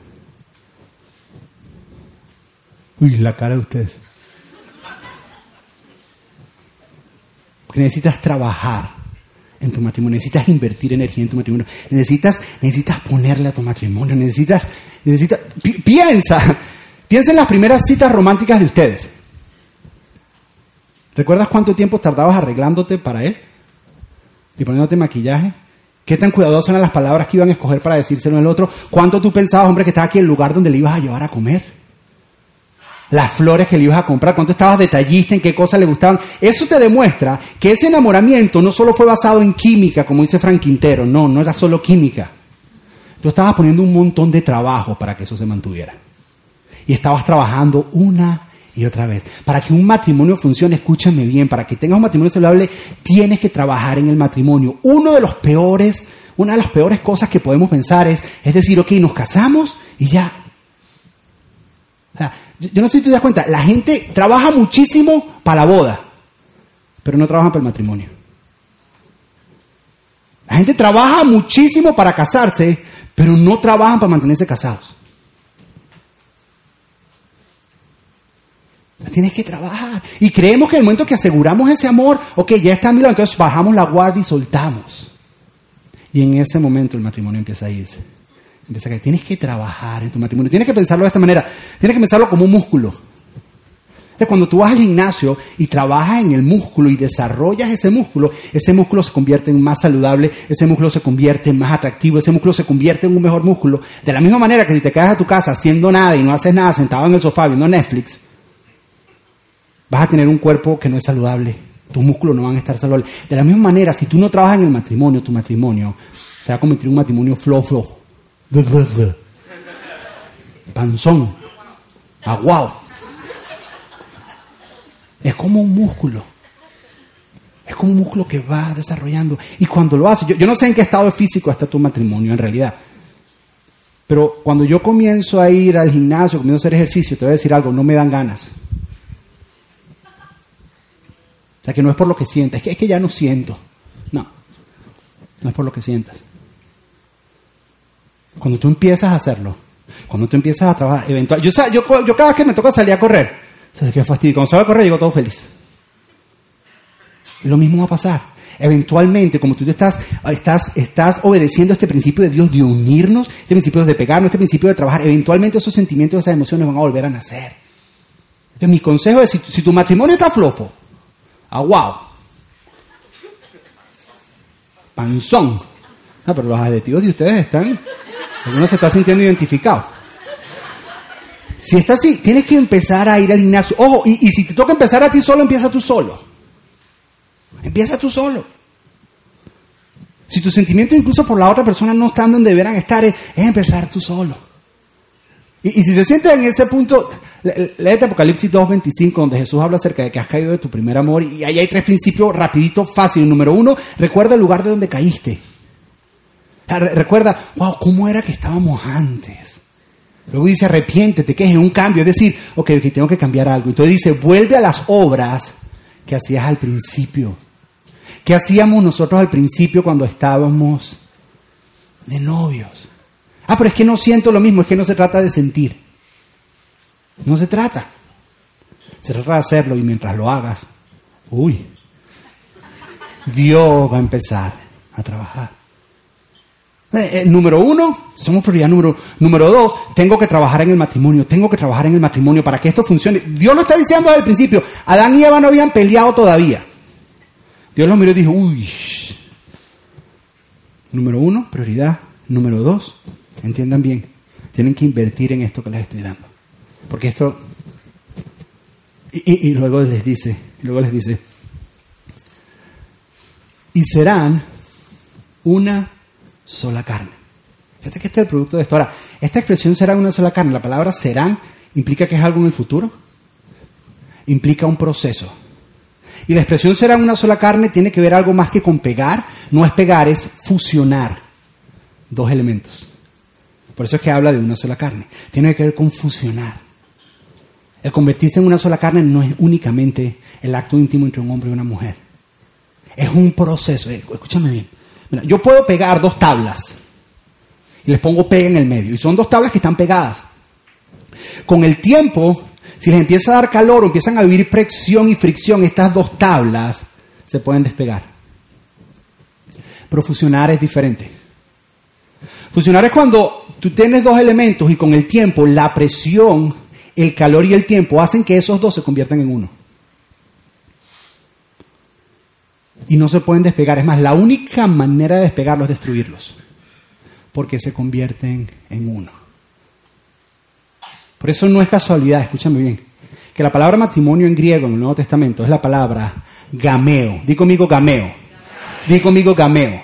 Uy, la cara de ustedes. Porque necesitas trabajar en tu matrimonio, necesitas invertir energía en tu matrimonio, necesitas, necesitas ponerle a tu matrimonio, necesitas, necesitas, piensa, piensa en las primeras citas románticas de ustedes. ¿Recuerdas cuánto tiempo tardabas arreglándote para él? Y poniéndote maquillaje. ¿Qué tan cuidadosas eran las palabras que iban a escoger para decírselo al otro? ¿Cuánto tú pensabas, hombre, que estaba aquí el lugar donde le ibas a llevar a comer? Las flores que le ibas a comprar, cuánto estabas detallista en qué cosas le gustaban. Eso te demuestra que ese enamoramiento no solo fue basado en química, como dice Frank Quintero, no, no era solo química. Tú estabas poniendo un montón de trabajo para que eso se mantuviera. Y estabas trabajando una y otra vez. Para que un matrimonio funcione, escúchame bien, para que tengas un matrimonio saludable, tienes que trabajar en el matrimonio. Uno de los peores, una de las peores cosas que podemos pensar es, es decir, ok, nos casamos y ya. yo no sé si te das cuenta, la gente trabaja muchísimo para la boda, pero no trabaja para el matrimonio. La gente trabaja muchísimo para casarse, pero no trabajan para mantenerse casados. Tienes que trabajar. Y creemos que en el momento que aseguramos ese amor, ok, ya está a mi lado, entonces bajamos la guardia y soltamos. Y en ese momento el matrimonio empieza a irse. Empieza a que tienes que trabajar en tu matrimonio. Tienes que pensarlo de esta manera. Tienes que pensarlo como un músculo. Entonces, cuando tú vas al gimnasio y trabajas en el músculo y desarrollas ese músculo, ese músculo se convierte en más saludable, ese músculo se convierte en más atractivo, ese músculo se convierte en un mejor músculo. De la misma manera que si te quedas a tu casa haciendo nada y no haces nada, sentado en el sofá viendo Netflix, vas a tener un cuerpo que no es saludable. Tus músculos no van a estar saludables. De la misma manera, si tú no trabajas en el matrimonio, tu matrimonio se va a convertir en un matrimonio flojo. Panzón. Aguao. Es como un músculo. Es como un músculo que va desarrollando. Y cuando lo hace, yo, yo no sé en qué estado físico está tu matrimonio en realidad. Pero cuando yo comienzo a ir al gimnasio, comienzo a hacer ejercicio, te voy a decir algo, no me dan ganas. O que no es por lo que sientas, es que, es que ya no siento. No, no es por lo que sientas. Cuando tú empiezas a hacerlo, cuando tú empiezas a trabajar, eventual, yo, yo, yo cada vez que me toca salir a correr, ¿sabes qué fastidio? Cuando salgo a correr, llego todo feliz. Lo mismo va a pasar. Eventualmente, como tú estás, estás, estás obedeciendo este principio de Dios de unirnos, este principio de pegarnos, este principio de trabajar, eventualmente esos sentimientos, esas emociones van a volver a nacer. Entonces, mi consejo es, si, si tu matrimonio está flojo, a wow. Panzón. Ah, pero los adjetivos de ustedes están. Algunos se está sintiendo identificado. Si está así, tienes que empezar a ir al gimnasio. Ojo, y, si te toca empezar a ti solo, empieza tú solo. Empieza tú solo. Si tus sentimientos incluso por la otra persona no están donde deberán estar, es, empezar tú solo. Y, y, si se siente en ese punto, Léete Apocalipsis 2.25, donde Jesús habla acerca de que has caído de tu primer amor. Y ahí hay tres principios rapidito, fácil. Número uno, recuerda el lugar de donde caíste. Recuerda, wow, ¿cómo era que estábamos antes? Luego dice, arrepiéntete, que es un cambio. Es decir, ok, ok, tengo que cambiar algo. Entonces dice, vuelve a las obras que hacías al principio. ¿Qué hacíamos nosotros al principio cuando estábamos de novios? Ah, pero es que no siento lo mismo, es que no se trata de sentir. No se trata. Se trata de hacerlo y mientras lo hagas, uy, Dios va a empezar a trabajar. Eh, eh, número uno, somos prioridad número, número dos, tengo que trabajar en el matrimonio, tengo que trabajar en el matrimonio para que esto funcione. Dios lo está diciendo desde el principio. Adán y Eva no habían peleado todavía. Dios los miró y dijo, uy, número uno, prioridad. Número dos, entiendan bien, tienen que invertir en esto que les estoy dando. Porque esto... Y, luego les dice, y luego les dice, y serán una sola carne. Fíjate que este es el producto de esto. Ahora, esta expresión será una sola carne. La palabra serán implica que es algo en el futuro. Implica un proceso. Y la expresión será una sola carne tiene que ver algo más que con pegar. No es pegar, es fusionar dos elementos. Por eso es que habla de una sola carne. Tiene que ver con fusionar. El convertirse en una sola carne no es únicamente el acto íntimo entre un hombre y una mujer. Es un proceso. Eh, escúchame bien. yo puedo pegar dos tablas y les pongo pega en el medio. Y son dos tablas que están pegadas. Con el tiempo, si les empieza a dar calor o empiezan a vivir presión y fricción, estas dos tablas se pueden despegar. Pero fusionar es diferente. Fusionar es cuando tú tienes dos elementos y con el tiempo la presión, el calor y el tiempo hacen que esos dos se conviertan en uno. Y no se pueden despegar. Es más, la única manera de despegarlos es destruirlos porque se convierten en uno. Por eso no es casualidad, escúchame bien, que la palabra matrimonio en griego en el Nuevo Testamento es la palabra gameo. Di conmigo gameo. Di conmigo gameo.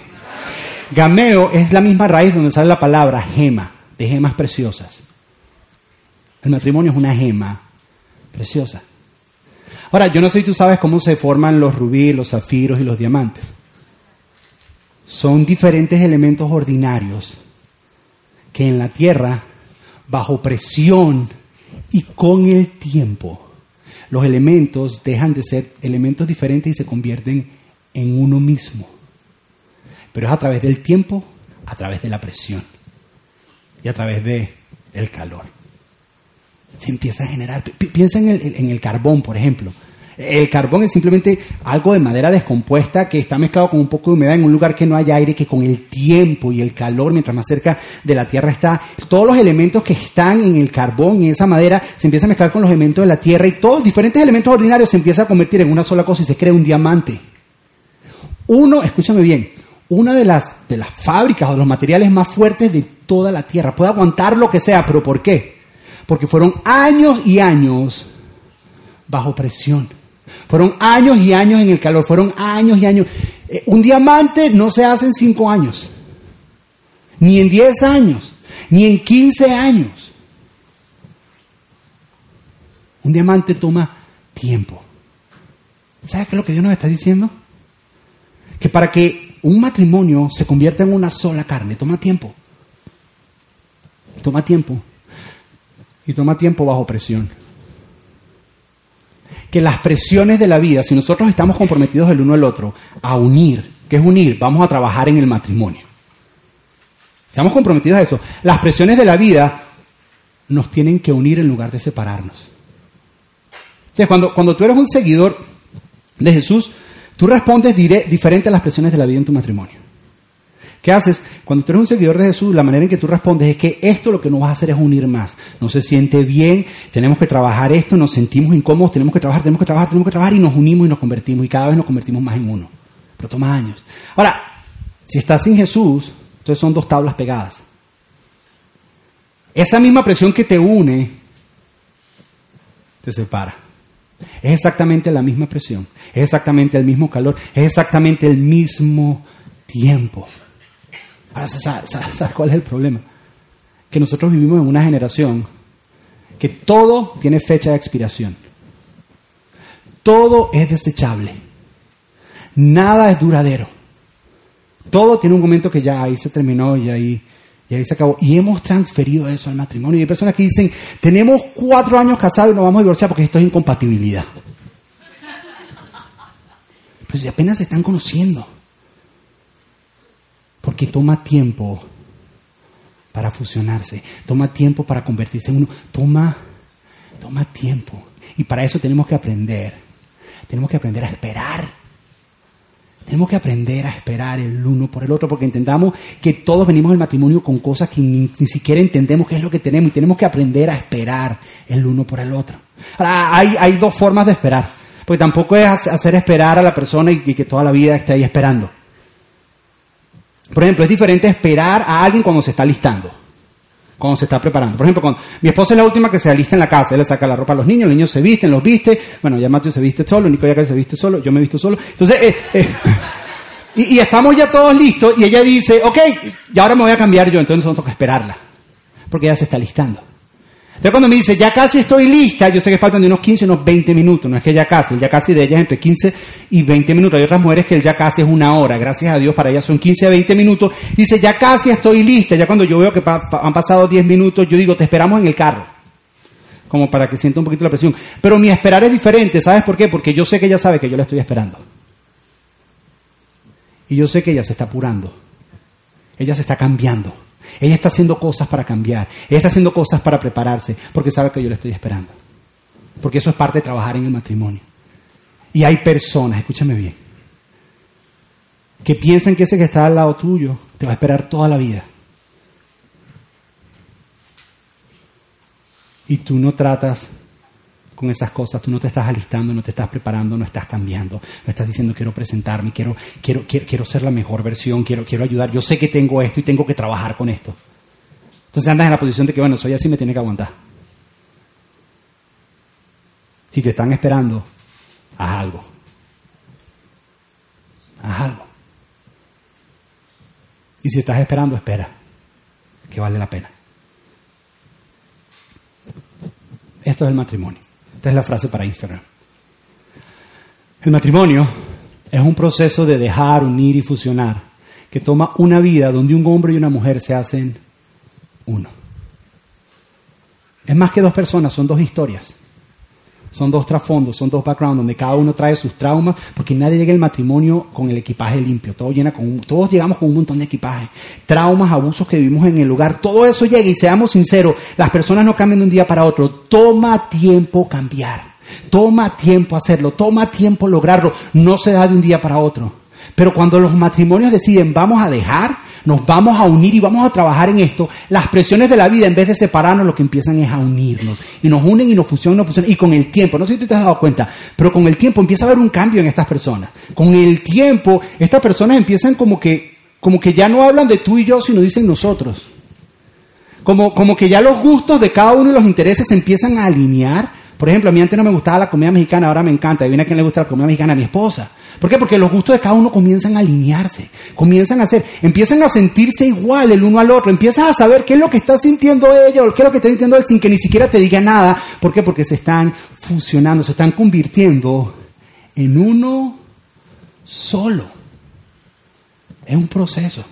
Gameo es la misma raíz donde sale la palabra gema, de gemas preciosas. El matrimonio es una gema preciosa. Ahora, yo no sé si tú sabes cómo se forman los rubíes, los zafiros y los diamantes son diferentes elementos ordinarios que en la tierra, bajo presión y con el tiempo, los elementos dejan de ser elementos diferentes y se convierten en uno mismo. Pero es a través del tiempo, a través de la presión y a través del el calor. Se empieza a generar. Piensa en el, en el carbón, por ejemplo. El carbón es simplemente algo de madera descompuesta que está mezclado con un poco de humedad en un lugar que no hay aire, que con el tiempo y el calor, mientras más cerca de la tierra está, todos los elementos que están en el carbón, en esa madera, se empiezan a mezclar con los elementos de la tierra y todos diferentes elementos ordinarios se empiezan a convertir en una sola cosa y se crea un diamante. Uno, escúchame bien, una de las, de las fábricas o de los materiales más fuertes de toda la tierra. Puede aguantar lo que sea, pero ¿por qué? Porque fueron años y años bajo presión fueron años y años en el calor, fueron años y años. Eh, un diamante no se hace en cinco años, ni en diez años, ni en quince años. Un diamante toma tiempo. ¿Sabes qué es lo que Dios nos está diciendo? Que para que un matrimonio se convierta en una sola carne, toma tiempo. Toma tiempo. Y toma tiempo bajo presión que las presiones de la vida, si nosotros estamos comprometidos el uno al otro a unir, ¿qué es unir? Vamos a trabajar en el matrimonio. Estamos comprometidos a eso. Las presiones de la vida nos tienen que unir en lugar de separarnos. O cuando, cuando tú eres un seguidor de Jesús, tú respondes diferente a las presiones de la vida en tu matrimonio. ¿Qué haces? Cuando tú eres un seguidor de Jesús, la manera en que tú respondes es que esto lo que nos va a hacer es unir más. No se siente bien, tenemos que trabajar esto, nos sentimos incómodos, tenemos que trabajar, tenemos que trabajar, tenemos que trabajar y nos unimos y nos convertimos y cada vez nos convertimos más en uno. Pero toma años. Ahora, si estás sin Jesús, entonces son dos tablas pegadas. Esa misma presión que te une te separa. Es exactamente la misma presión, es exactamente el mismo calor, es exactamente el mismo tiempo. Ahora, ¿sabes, cuál es el problema? Que nosotros vivimos en una generación que todo tiene fecha de expiración. Todo es desechable. Nada es duradero. Todo tiene un momento que ya ahí se terminó y ahí, y ahí se acabó. Y hemos transferido eso al matrimonio. Y hay personas que dicen, tenemos cuatro años casados y nos vamos a divorciar porque esto es incompatibilidad. Pues apenas se están conociendo. Porque toma tiempo para fusionarse, toma tiempo para convertirse en uno, toma, toma tiempo. Y para eso tenemos que aprender, tenemos que aprender a esperar. Tenemos que aprender a esperar el uno por el otro porque entendamos que todos venimos al matrimonio con cosas que ni, siquiera entendemos qué es lo que tenemos y tenemos que aprender a esperar el uno por el otro. Ahora, hay, hay dos formas de esperar, porque tampoco es hacer esperar a la persona y que toda la vida esté ahí esperando. Por ejemplo, es diferente esperar a alguien cuando se está listando, cuando se está preparando. Por ejemplo, mi esposa es la última que se alista en la casa, él le saca la ropa a los niños, los niños se visten, los viste. Bueno, ya Mateo se viste solo, Nico ya que se viste solo, yo me he visto solo. Entonces, eh, eh, Y, estamos ya todos listos y ella dice, ok, y ahora me voy a cambiar yo, entonces tengo que esperarla, porque ella se está listando. Entonces cuando me dice, ya casi estoy lista, yo sé que faltan de unos 15, unos 20 minutos, no es que ya casi, el ya casi de ella es entre 15 y 20 minutos. Hay otras mujeres que el ya casi es una hora, gracias a Dios para ellas son 15 a 20 minutos. Dice, ya casi estoy lista, ya cuando yo veo que han pasado 10 minutos, yo digo, te esperamos en el carro, como para que sienta un poquito la presión. Pero mi esperar es diferente, ¿sabes por qué? Porque yo sé que ella sabe que yo la estoy esperando. Y yo sé que ella se está apurando. Ella se está cambiando. Ella está haciendo cosas para cambiar. Ella está haciendo cosas para prepararse, porque sabe que yo la estoy esperando. Porque eso es parte de trabajar en el matrimonio. Y hay personas, escúchame bien, que piensan que ese que está al lado tuyo te va a esperar toda la vida. Y tú no tratas con esas cosas, tú no te estás alistando, no te estás preparando, no estás cambiando, no estás diciendo quiero presentarme, quiero, quiero, quiero, quiero ser la mejor versión, quiero, quiero ayudar, yo sé que tengo esto y tengo que trabajar con esto. Entonces andas en la posición de que, bueno, soy así, me tiene que aguantar. Si te están esperando, haz algo. Haz algo. Y si estás esperando, espera, que vale la pena. Esto es el matrimonio. Esta es la frase para Instagram. El matrimonio es un proceso de dejar, unir y fusionar que toma una vida donde un hombre y una mujer se hacen uno. Es más que dos personas, son dos historias. Son dos trasfondos, son dos backgrounds donde cada uno trae sus traumas, porque nadie llega al matrimonio con el equipaje limpio. Todo llena con un- todos llegamos con un montón de equipaje. Traumas, abusos que vivimos en el lugar, todo eso llega y seamos sinceros, las personas no cambian de un día para otro. Toma tiempo cambiar. Toma tiempo hacerlo, toma tiempo lograrlo. No se da de un día para otro. Pero cuando los matrimonios deciden vamos a dejar, nos vamos a unir y vamos a trabajar en esto, las presiones de la vida en vez de separarnos lo que empiezan es a unirnos. Y nos unen y nos fusionan, nos fusionan. Y con el tiempo, no sé si te has dado cuenta, pero con el tiempo empieza a haber un cambio en estas personas. Con el tiempo, estas personas empiezan como que, como que ya no hablan de tú y yo, sino dicen nosotros. Como, como que ya los gustos de cada uno y los intereses se empiezan a alinear. Por ejemplo, a mí antes no me gustaba la comida mexicana, ahora me encanta. Viene a quien le gusta la comida mexicana, a mi esposa. ¿Por qué? Porque los gustos de cada uno comienzan a alinearse, comienzan a hacer, empiezan a sentirse igual el uno al otro, empiezas a saber qué es lo que está sintiendo ella o qué es lo que está sintiendo él sin que ni siquiera te diga nada. ¿Por qué? Porque se están fusionando, se están convirtiendo en uno solo. Es un proceso.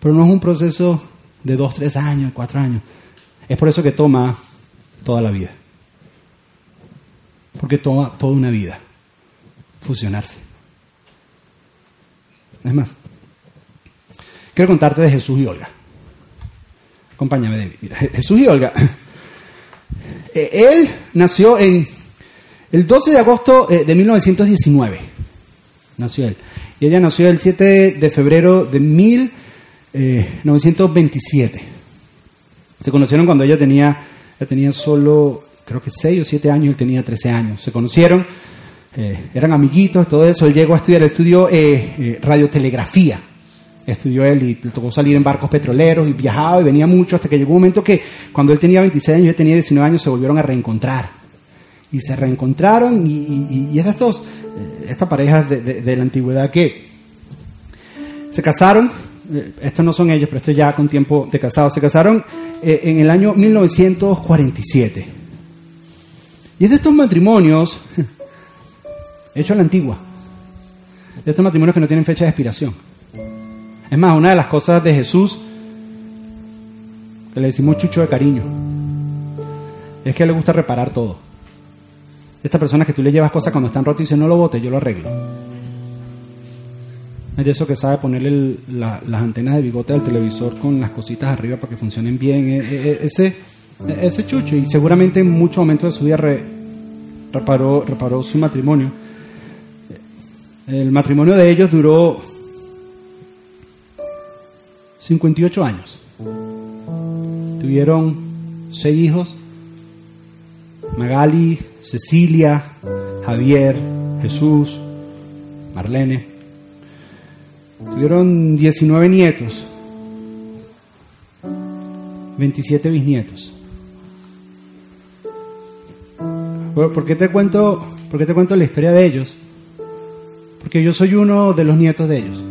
Pero no es un proceso de dos, tres años, cuatro años. Es por eso que toma toda la vida. Porque toma toda una vida fusionarse. Es más, quiero contarte de Jesús y Olga. Acompáñame, David. Jesús y Olga. eh, Él nació en el 12 de agosto eh, de 1919. Nació él. Y ella nació el 7 de febrero de 1927. Se conocieron cuando ella tenía, ella tenía solo, creo que 6 o 7 años, él tenía 13 años. Se conocieron, eh, eran amiguitos, todo eso. Él llegó a estudiar, estudió eh, eh, radiotelegrafía. Estudió él y le tocó salir en barcos petroleros y viajaba y venía mucho hasta que llegó un momento que cuando él tenía 26 años yo tenía 19 años se volvieron a reencontrar. Y se reencontraron y, estas dos, eh, esta pareja de, de- de la antigüedad que se casaron, estos no son ellos, pero esto ya con tiempo de casados, se casaron eh, en el año 1947. Y es de estos matrimonios hechos a la antigua, de estos matrimonios que no tienen fecha de expiración. Es más, una de las cosas de Jesús, que le decimos chucho de cariño, es que le gusta reparar todo. Esta persona que tú le llevas cosas cuando están rotas y dice no lo bote, yo lo arreglo. Es de eso que sabe ponerle las antenas de bigote al televisor con las cositas arriba para que funcionen bien. E- e- ese, ese chucho. Y seguramente en muchos momentos de su vida re- reparó, reparó su matrimonio. El matrimonio de ellos duró 58 años. Tuvieron seis hijos. Magali, Cecilia, Javier, Jesús, Marlene. Tuvieron 19 nietos, 27 bisnietos. ¿por qué te cuento, por qué te cuento la historia de ellos? Porque yo soy uno de los nietos de ellos.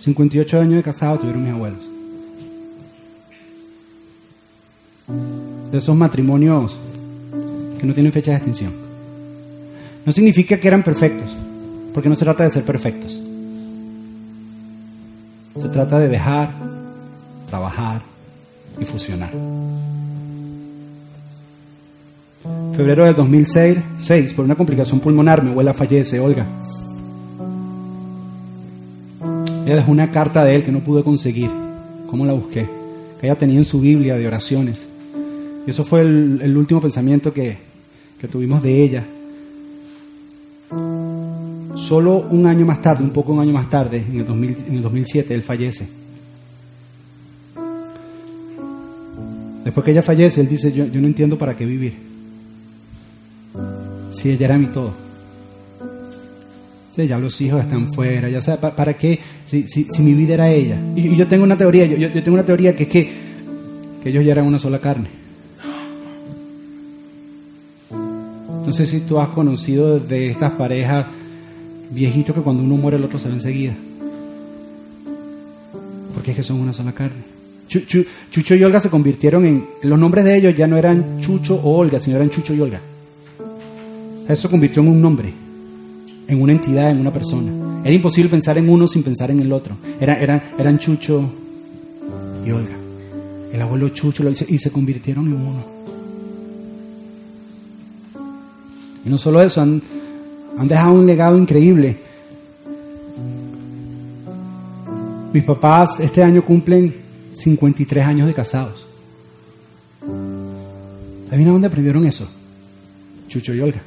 58 años de casado tuvieron mis abuelos. De esos matrimonios que no tienen fecha de extinción. No significa que eran perfectos, porque no se trata de ser perfectos. Se trata de dejar, trabajar y fusionar. Febrero del 2006, por una complicación pulmonar, mi abuela fallece, Olga. Ella dejó una carta de él que no pude conseguir. ¿Cómo la busqué? Que ella tenía en su Biblia de oraciones. Y eso fue el, último pensamiento que, tuvimos de ella. Solo un año más tarde, un poco un año más tarde, en el, en el 2007, él fallece. Después que ella fallece, él dice, yo, yo no entiendo para qué vivir. Si ella era mi todo ya los hijos están fuera, ya sabes, ¿para, qué? Si, si, mi vida era ella. Y, yo tengo una teoría, yo, yo, tengo una teoría que es que, que ellos ya eran una sola carne. No sé si tú has conocido de estas parejas viejitos que cuando uno muere el otro se ve enseguida. Porque es que son una sola carne. Chucho y Olga se convirtieron en... Los nombres de ellos ya no eran Chucho o Olga, sino eran Chucho y Olga. Eso se convirtió en un nombre en una entidad, en una persona. Era imposible pensar en uno sin pensar en el otro. Era, eran Chucho y Olga. El abuelo Chucho lo hizo y se convirtieron en uno. Y no solo eso, han, han dejado un legado increíble. Mis papás este año cumplen 53 años de casados. ¿Adivina dónde aprendieron eso? Chucho y Olga.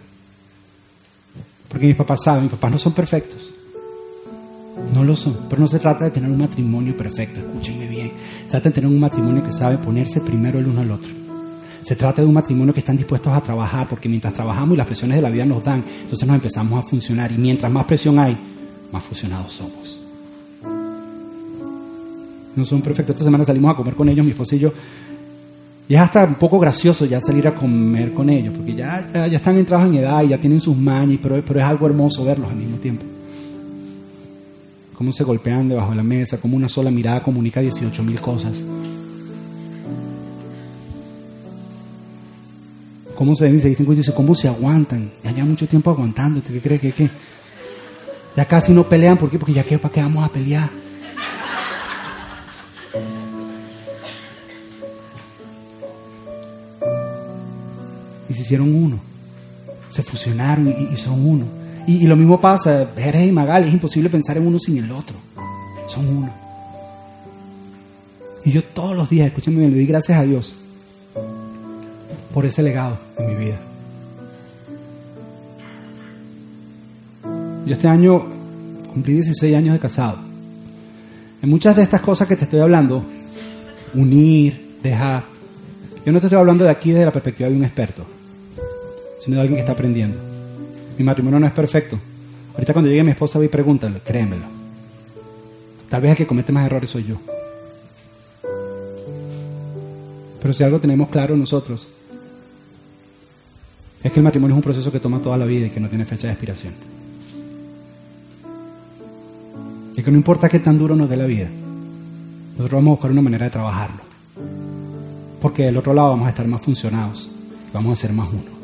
Porque mis papás saben, mis papás no son perfectos. No lo son. Pero no se trata de tener un matrimonio perfecto, escúchenme bien. Se trata de tener un matrimonio que sabe ponerse primero el uno al otro. Se trata de un matrimonio que están dispuestos a trabajar, porque mientras trabajamos y las presiones de la vida nos dan, entonces nos empezamos a funcionar. Y mientras más presión hay, más fusionados somos. No son perfectos. Esta semana salimos a comer con ellos, mi esposo y yo, y es hasta un poco gracioso ya salir a comer con ellos, porque ya, ya, están entrados en edad y ya tienen sus mañas, pero, pero es algo hermoso verlos al mismo tiempo. Cómo se golpean debajo de la mesa, cómo una sola mirada comunica 18 mil cosas. Cómo se ven se dicen, dice, cómo se aguantan. Ya llevan mucho tiempo aguantando. ¿Qué crees que, que ya casi no pelean? ¿Por qué? Porque ya que para qué vamos a pelear. y se hicieron uno. Se fusionaron y, son uno. Y, lo mismo pasa, Jerez y Magal, es imposible pensar en uno sin el otro. Son uno. Y yo todos los días, escúchame bien, le doy gracias a Dios por ese legado en mi vida. Yo este año cumplí 16 años de casado. En muchas de estas cosas que te estoy hablando, unir, dejar, yo no te estoy hablando de aquí desde la perspectiva de un experto sino de alguien que está aprendiendo. Mi matrimonio no es perfecto. Ahorita cuando llegue mi esposa y pregúntale, créemelo. Tal vez el que comete más errores soy yo. Pero si algo tenemos claro nosotros, es que el matrimonio es un proceso que toma toda la vida y que no tiene fecha de expiración. Y que no importa qué tan duro nos dé la vida, nosotros vamos a buscar una manera de trabajarlo. Porque del otro lado vamos a estar más funcionados, vamos a ser más uno.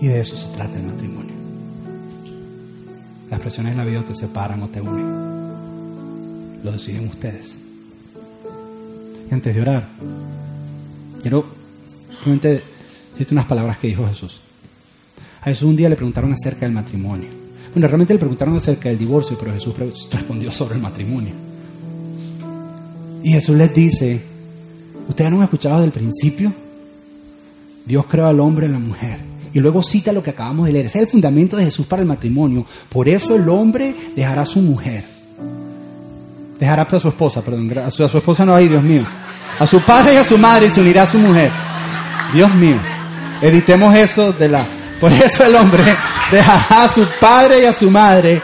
Y de eso se trata el matrimonio. Las presiones en la vida te separan o te unen. Lo deciden ustedes. Y antes de orar, quiero simplemente decirte unas palabras que dijo Jesús. A Jesús un día le preguntaron acerca del matrimonio. Bueno, realmente le preguntaron acerca del divorcio, pero Jesús respondió sobre el matrimonio. Y Jesús les dice, ¿ustedes no han escuchado desde el principio? Dios creó al hombre y a la mujer. Y luego cita lo que acabamos de leer. Ese es el fundamento de Jesús para el matrimonio. Por eso el hombre dejará a su mujer. Dejará a su esposa, perdón. A su, esposa no hay, Dios mío. A su padre y a su madre se unirá a su mujer. Dios mío. Evitemos eso de la... Por eso el hombre dejará a su padre y a su madre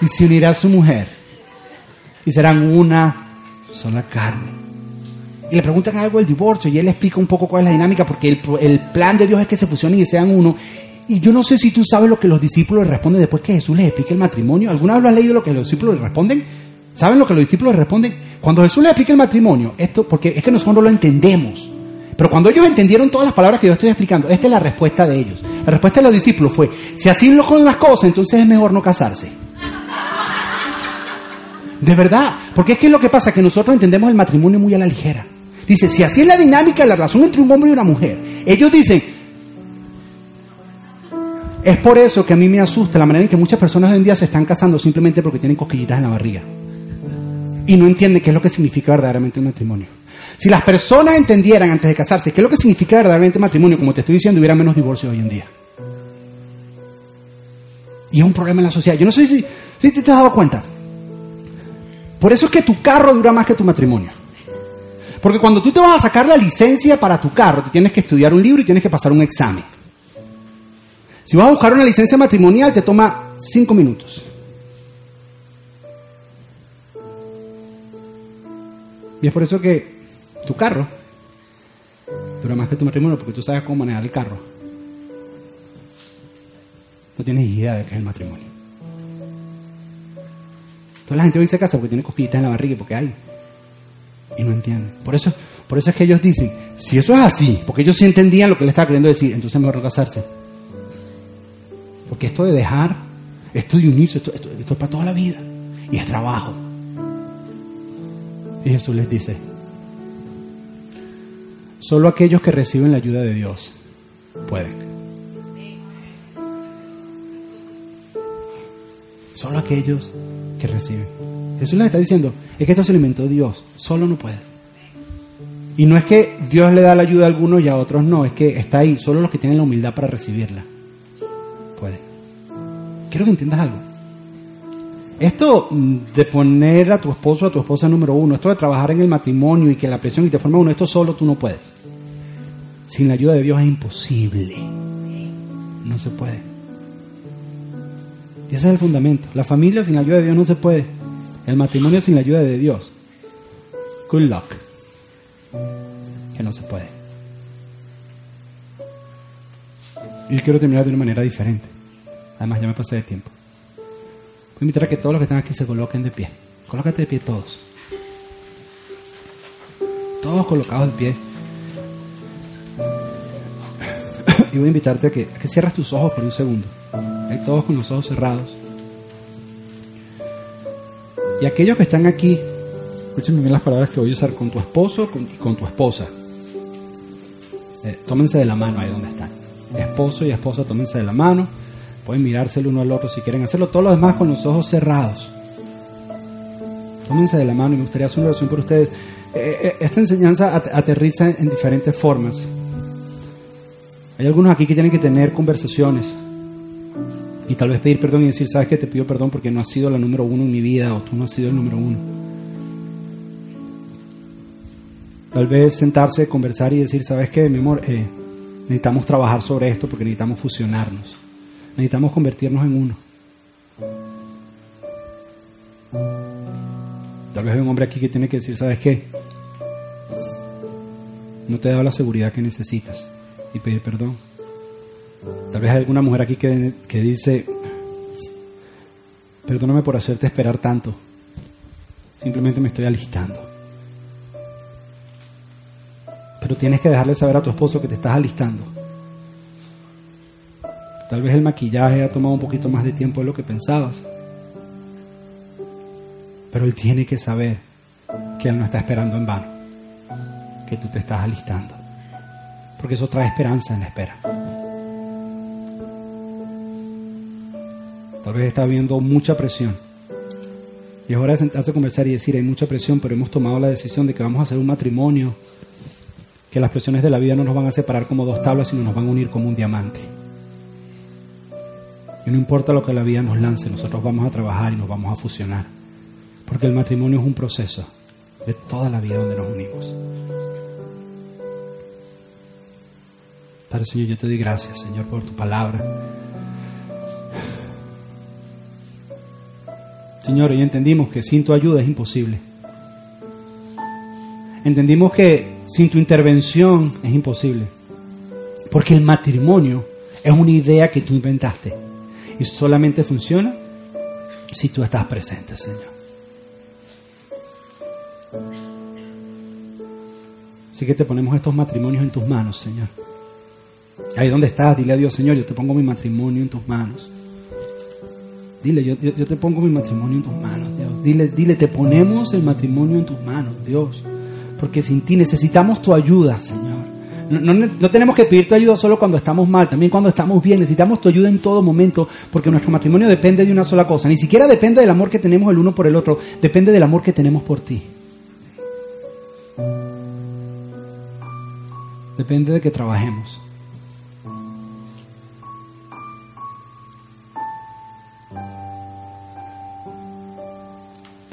y se unirá a su mujer. Y serán una sola carne. y le preguntan algo del divorcio y él explica un poco cuál es la dinámica porque el, el plan de Dios es que se fusionen y sean uno. Y yo no sé si tú sabes lo que los discípulos le responden después que Jesús les explica el matrimonio. ¿Alguna vez lo has leído lo que los discípulos le responden? ¿Saben lo que los discípulos le responden? Cuando Jesús les explica el matrimonio, esto, porque es que nosotros no lo entendemos. Pero cuando ellos entendieron todas las palabras que yo estoy explicando, esta es la respuesta de ellos. La respuesta de los discípulos fue, si así lo con las cosas, entonces es mejor no casarse. De verdad, porque es que lo que pasa que nosotros entendemos el matrimonio muy a la ligera. Dice, si así es la dinámica de la relación entre un hombre y una mujer, ellos dicen, es por eso que a mí me asusta la manera en que muchas personas hoy en día se están casando simplemente porque tienen cosquillitas en la barriga. Y no entienden qué es lo que significa verdaderamente el matrimonio. Si las personas entendieran antes de casarse qué es lo que significa verdaderamente matrimonio, como te estoy diciendo, hubiera menos divorcios hoy en día. Y es un problema en la sociedad. Yo no sé si, si te has dado cuenta. Por eso es que tu carro dura más que tu matrimonio. Porque cuando tú te vas a sacar la licencia para tu carro, te tienes que estudiar un libro y tienes que pasar un examen. Si vas a buscar una licencia matrimonial, te toma cinco minutos. Y es por eso que tu carro dura más que tu matrimonio, porque tú sabes cómo manejar el carro. No tienes idea de qué es el matrimonio. Toda la gente hoy se casa porque tiene cosquillitas en la barriga y porque hay. Y no entienden. Por eso, por eso es que ellos dicen, si eso es así, porque ellos sí entendían lo que le estaba queriendo decir, entonces mejor no casarse. Porque esto de dejar, esto de unirse, esto es para toda la vida. Y es trabajo. Y Jesús les dice, solo aquellos que reciben la ayuda de Dios pueden. Solo aquellos que reciben. Jesús les está diciendo, es que esto se alimentó Dios, solo no puede. Y no es que Dios le da la ayuda a algunos y a otros no, es que está ahí, solo los que tienen la humildad para recibirla. Pueden. Quiero que entiendas algo. Esto de poner a tu esposo o a tu esposa número uno, esto de trabajar en el matrimonio y que la presión y te forma uno, esto solo tú no puedes. Sin la ayuda de Dios es imposible. No se puede. Y ese es el fundamento. La familia sin la ayuda de Dios no se puede. El matrimonio sin la ayuda de Dios. Good luck. Que no se puede. Y quiero terminar de una manera diferente. Además, ya me pasé de tiempo. Voy a invitar a que todos los que están aquí se coloquen de pie. Colócate de pie todos. Todos colocados de pie. Y voy a invitarte a que, a cierres tus ojos por un segundo. Hay todos con los ojos cerrados. Y aquellos que están aquí, escúchenme bien las palabras que voy a usar con tu esposo y con tu esposa. Eh, tómense de la mano ahí donde están. Esposo y esposa, tómense de la mano. Pueden mirarse el uno al otro si quieren hacerlo. Todos los demás con los ojos cerrados. Tómense de la mano y me gustaría hacer una oración por ustedes. Eh, eh, esta enseñanza aterriza en diferentes formas. Hay algunos aquí que tienen que tener conversaciones y tal vez pedir perdón y decir, sabes que te pido perdón porque no has sido la número uno en mi vida o tú no has sido el número uno. Tal vez sentarse, conversar y decir, sabes que, mi amor, eh, necesitamos trabajar sobre esto porque necesitamos fusionarnos. Necesitamos convertirnos en uno. Tal vez hay un hombre aquí que tiene que decir, ¿sabes qué? No te he dado la seguridad que necesitas y pedir perdón. Tal vez hay alguna mujer aquí que, que dice, perdóname por hacerte esperar tanto. Simplemente me estoy alistando. Pero tienes que dejarle saber a tu esposo que te estás alistando. Tal vez el maquillaje ha tomado un poquito más de tiempo de lo que pensabas. Pero él tiene que saber que él no está esperando en vano. Que tú te estás alistando. Porque eso trae esperanza en la espera. Tal vez está habiendo mucha presión. Y es hora de sentarse a conversar y decir, hay mucha presión, pero hemos tomado la decisión de que vamos a hacer un matrimonio, que las presiones de la vida no nos van a separar como dos tablas, sino nos van a unir como un diamante. Y no importa lo que la vida nos lance, nosotros vamos a trabajar y nos vamos a fusionar. Porque el matrimonio es un proceso de toda la vida donde nos unimos. Padre Señor, yo te doy gracias, Señor, por tu palabra. Señor, y entendimos que sin tu ayuda es imposible. entendimos que sin tu intervención es imposible. Porque el matrimonio es una idea que tú inventaste y solamente funciona si tú estás presente, Señor. Así que te ponemos estos matrimonios en tus manos, Señor. Ahí donde estás, dile a Dios, Señor, yo te pongo mi matrimonio en tus manos. Dile, yo, yo, te pongo mi matrimonio en tus manos, Dios. Dile, dile, te ponemos el matrimonio en tus manos, Dios. Porque sin ti necesitamos tu ayuda, Señor. No, no, no, tenemos que pedir tu ayuda solo cuando estamos mal, también cuando estamos bien. Necesitamos tu ayuda en todo momento, porque nuestro matrimonio depende de una sola cosa. Ni siquiera depende del amor que tenemos el uno por el otro, depende del amor que tenemos por ti. Depende de que trabajemos.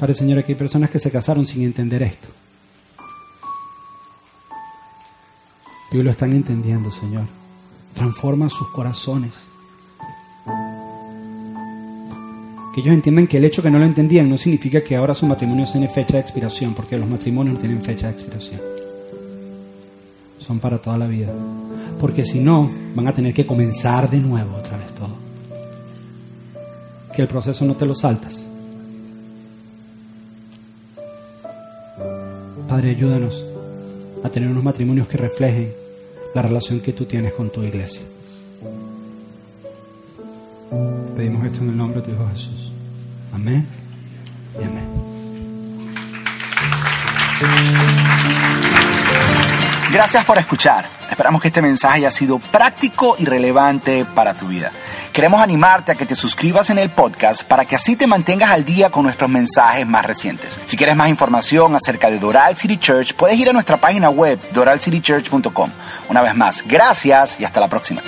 Padre Señor, aquí hay personas que se casaron sin entender esto. Y lo están entendiendo, Señor. Transforma sus corazones. Que ellos entiendan que el hecho que no lo entendían no significa que ahora su matrimonio tiene fecha de expiración, porque los matrimonios no tienen fecha de expiración. Son para toda la vida. Porque si no, van a tener que comenzar de nuevo otra vez todo. Que el proceso no te lo saltas. Padre, ayúdanos a tener unos matrimonios que reflejen la relación que tú tienes con tu iglesia. Pedimos esto en el nombre de tu Jesús. Amén y amén. Gracias por escuchar. Esperamos que este mensaje haya sido práctico y relevante para tu vida. Queremos animarte a que te suscribas en el podcast para que así te mantengas al día con nuestros mensajes más recientes. Si quieres más información acerca de Doral City Church, puedes ir a nuestra página web doralcitychurch.com. Una vez más, gracias y hasta la próxima.